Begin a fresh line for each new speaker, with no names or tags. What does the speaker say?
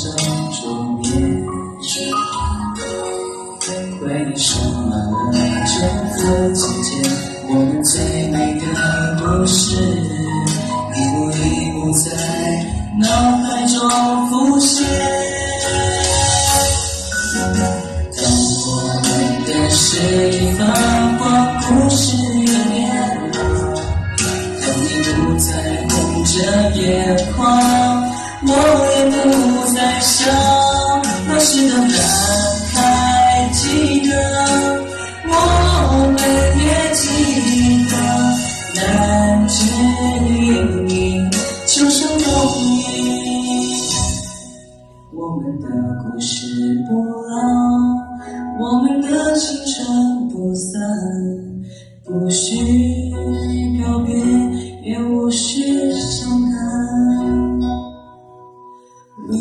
像种面具，为什么每个的季节，我们最美的故事，一幕一幕在脑海中浮现。当我们的誓言发光，故事湮灭，当你不再红着眼眶。我也不。我们的故事不老，我们的青春不散，不需告别，也无需伤感。路。